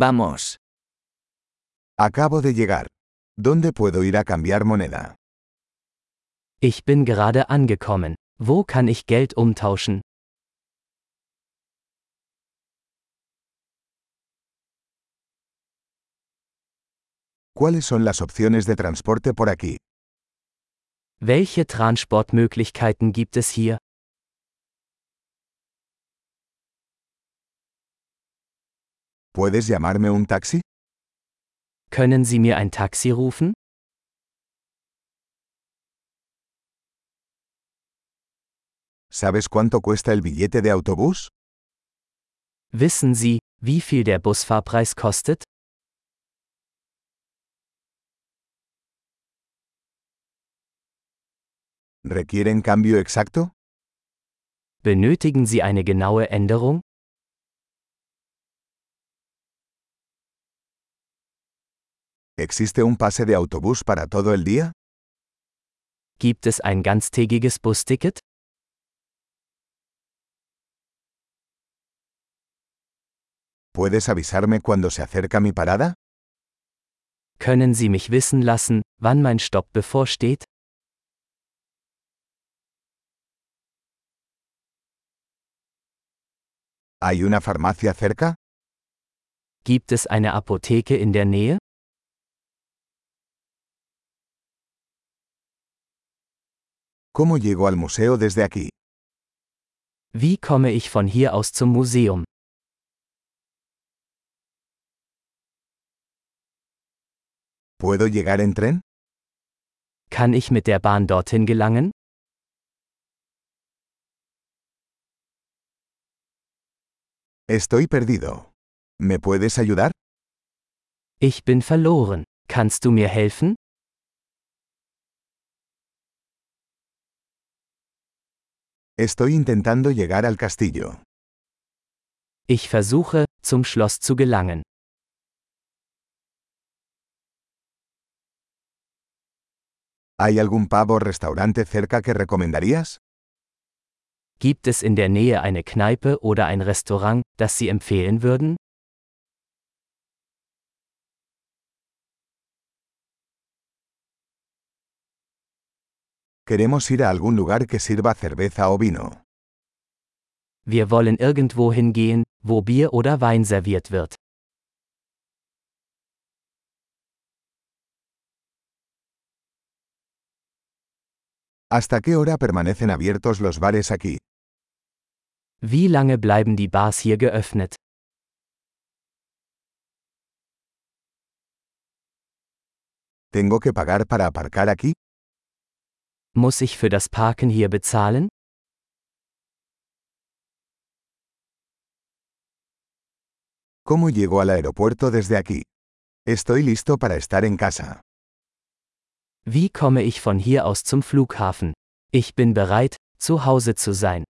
Vamos. Acabo de llegar. ¿Dónde puedo ir a cambiar moneda? Ich bin gerade angekommen. Wo kann ich Geld umtauschen? ¿Cuáles son las opciones de transporte por aquí? Welche Transportmöglichkeiten gibt es hier? ¿Puedes llamarme un taxi? Können Sie mir ein Taxi rufen? ¿Sabes cuánto cuesta el billete de autobús? Wissen Sie, wie viel der Busfahrpreis kostet? ¿Requieren cambio exacto? Benötigen Sie eine genaue Änderung? ¿Existe un pase de autobús para todo el día? Gibt es ein ganztägiges Busticket? ¿Puedes avisarme cuando se acerca mi parada? Können Sie mich wissen lassen, wann mein Stopp bevorsteht? ¿Hay una farmacia cerca? Gibt es eine Apotheke in der Nähe? ¿Cómo llego al museo desde aquí? Wie komme ich von hier aus zum Museum? ¿Puedo llegar en tren? Kann ich mit der Bahn dorthin gelangen? Estoy perdido. ¿Me puedes ayudar? Ich bin verloren. Kannst du mir helfen? Estoy intentando llegar al castillo. Ich versuche, zum Schloss zu gelangen. ¿Hay algún pub o restaurante cerca que recomendarías? Gibt es in der Nähe eine Kneipe oder ein Restaurant, das Sie empfehlen würden? Queremos ir a algún lugar que sirva cerveza o vino. Wir wollen irgendwo hingehen, wo Bier oder Wein serviert wird. ¿Hasta qué hora permanecen abiertos los bares aquí? Wie lange bleiben die Bars hier geöffnet? ¿Tengo que pagar para aparcar aquí? Muss ich für das Parken hier bezahlen? ¿Cómo llego al aeropuerto desde aquí? Estoy listo para estar en casa. Wie komme ich von hier aus zum Flughafen? Ich bin bereit, zu Hause zu sein.